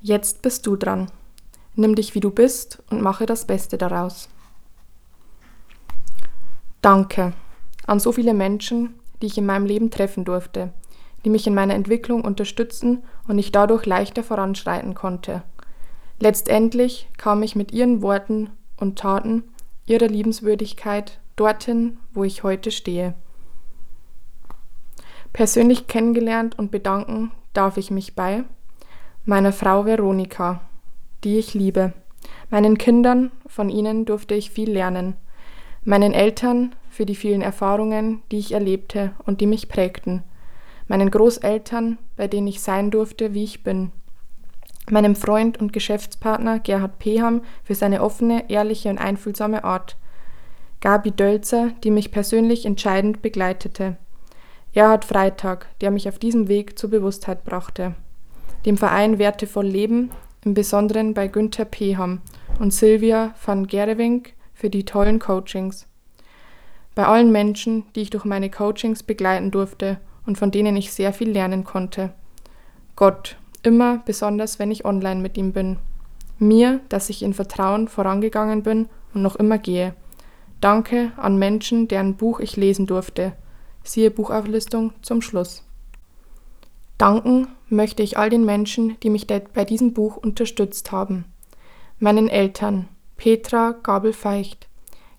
Jetzt bist du dran. Nimm dich wie du bist und mache das Beste daraus. Danke an so viele Menschen, die ich in meinem Leben treffen durfte, die mich in meiner Entwicklung unterstützen und ich dadurch leichter voranschreiten konnte. Letztendlich kam ich mit ihren Worten und Taten, ihrer Liebenswürdigkeit dorthin, wo ich heute stehe. Persönlich kennengelernt und bedanken darf ich mich bei meiner Frau Veronika, die ich liebe, meinen Kindern, von ihnen durfte ich viel lernen, meinen Eltern für die vielen Erfahrungen, die ich erlebte und die mich prägten, meinen Großeltern, bei denen ich sein durfte, wie ich bin, meinem Freund und Geschäftspartner Gerhard Peham für seine offene, ehrliche und einfühlsame Art, Gabi Dölzer, die mich persönlich entscheidend begleitete, Erhard Freitag, der mich auf diesem Weg zur Bewusstheit brachte, dem Verein Wertevoll Leben, im Besonderen bei Günther Peham und Silvia van Gerewink für die tollen Coachings. Bei allen Menschen, die ich durch meine Coachings begleiten durfte und von denen ich sehr viel lernen konnte. Gott, immer besonders wenn ich online mit ihm bin. Mir, dass ich in Vertrauen vorangegangen bin und noch immer gehe. Danke an Menschen, deren Buch ich lesen durfte. Siehe Buchauflistung zum Schluss. Danken möchte ich all den Menschen, die mich bei diesem Buch unterstützt haben. Meinen Eltern Petra Gabel-Feicht,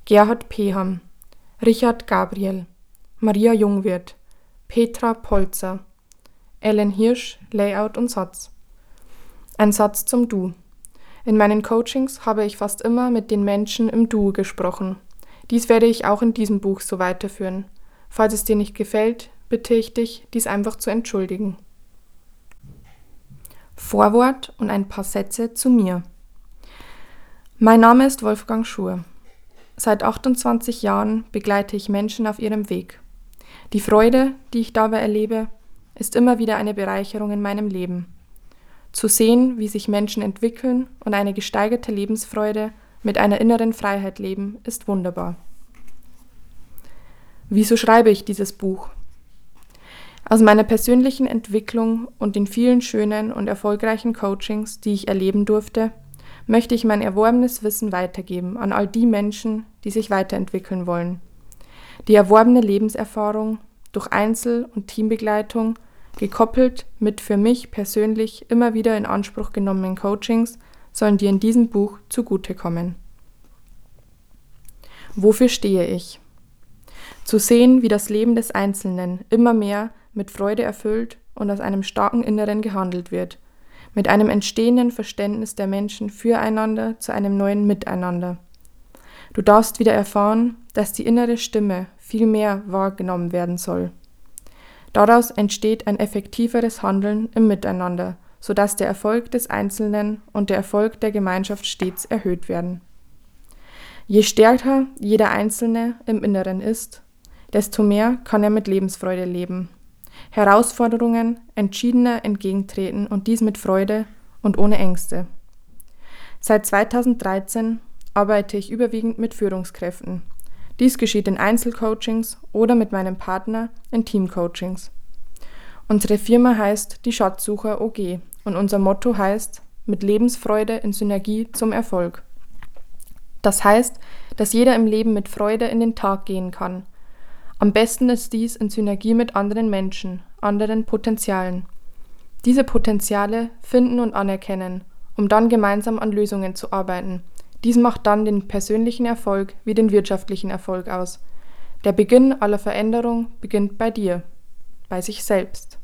Gerhard Peham, Richard Gabriel, Maria Jungwirth, Petra Polzer, Ellen Hirsch, Layout und Satz. Ein Satz zum Du. In meinen Coachings habe ich fast immer mit den Menschen im Du gesprochen. Dies werde ich auch in diesem Buch so weiterführen. Falls es dir nicht gefällt, bitte ich dich, dies einfach zu entschuldigen. Vorwort und ein paar Sätze zu mir. Mein Name ist Wolfgang Schur. Seit 28 Jahren begleite ich Menschen auf ihrem Weg. Die Freude, die ich dabei erlebe, ist immer wieder eine Bereicherung in meinem Leben. Zu sehen, wie sich Menschen entwickeln und eine gesteigerte Lebensfreude mit einer inneren Freiheit leben, ist wunderbar. Wieso schreibe ich dieses Buch? Aus meiner persönlichen Entwicklung und den vielen schönen und erfolgreichen Coachings, die ich erleben durfte, möchte ich mein erworbenes Wissen weitergeben an all die Menschen, die sich weiterentwickeln wollen. Die erworbene Lebenserfahrung durch Einzel- und Teambegleitung Gekoppelt mit für mich persönlich immer wieder in Anspruch genommenen Coachings sollen dir in diesem Buch zugutekommen. Wofür stehe ich? Zu sehen, wie das Leben des Einzelnen immer mehr mit Freude erfüllt und aus einem starken Inneren gehandelt wird, mit einem entstehenden Verständnis der Menschen füreinander zu einem neuen Miteinander. Du darfst wieder erfahren, dass die innere Stimme viel mehr wahrgenommen werden soll. Daraus entsteht ein effektiveres Handeln im Miteinander, sodass der Erfolg des Einzelnen und der Erfolg der Gemeinschaft stets erhöht werden. Je stärker jeder Einzelne im Inneren ist, desto mehr kann er mit Lebensfreude leben, Herausforderungen entschiedener entgegentreten und dies mit Freude und ohne Ängste. Seit 2013 arbeite ich überwiegend mit Führungskräften dies geschieht in Einzelcoachings oder mit meinem Partner in Teamcoachings. Unsere Firma heißt die Schatzsucher OG und unser Motto heißt mit Lebensfreude in Synergie zum Erfolg. Das heißt, dass jeder im Leben mit Freude in den Tag gehen kann. Am besten ist dies in Synergie mit anderen Menschen, anderen Potenzialen. Diese Potenziale finden und anerkennen, um dann gemeinsam an Lösungen zu arbeiten, dies macht dann den persönlichen Erfolg wie den wirtschaftlichen Erfolg aus. Der Beginn aller Veränderung beginnt bei dir, bei sich selbst.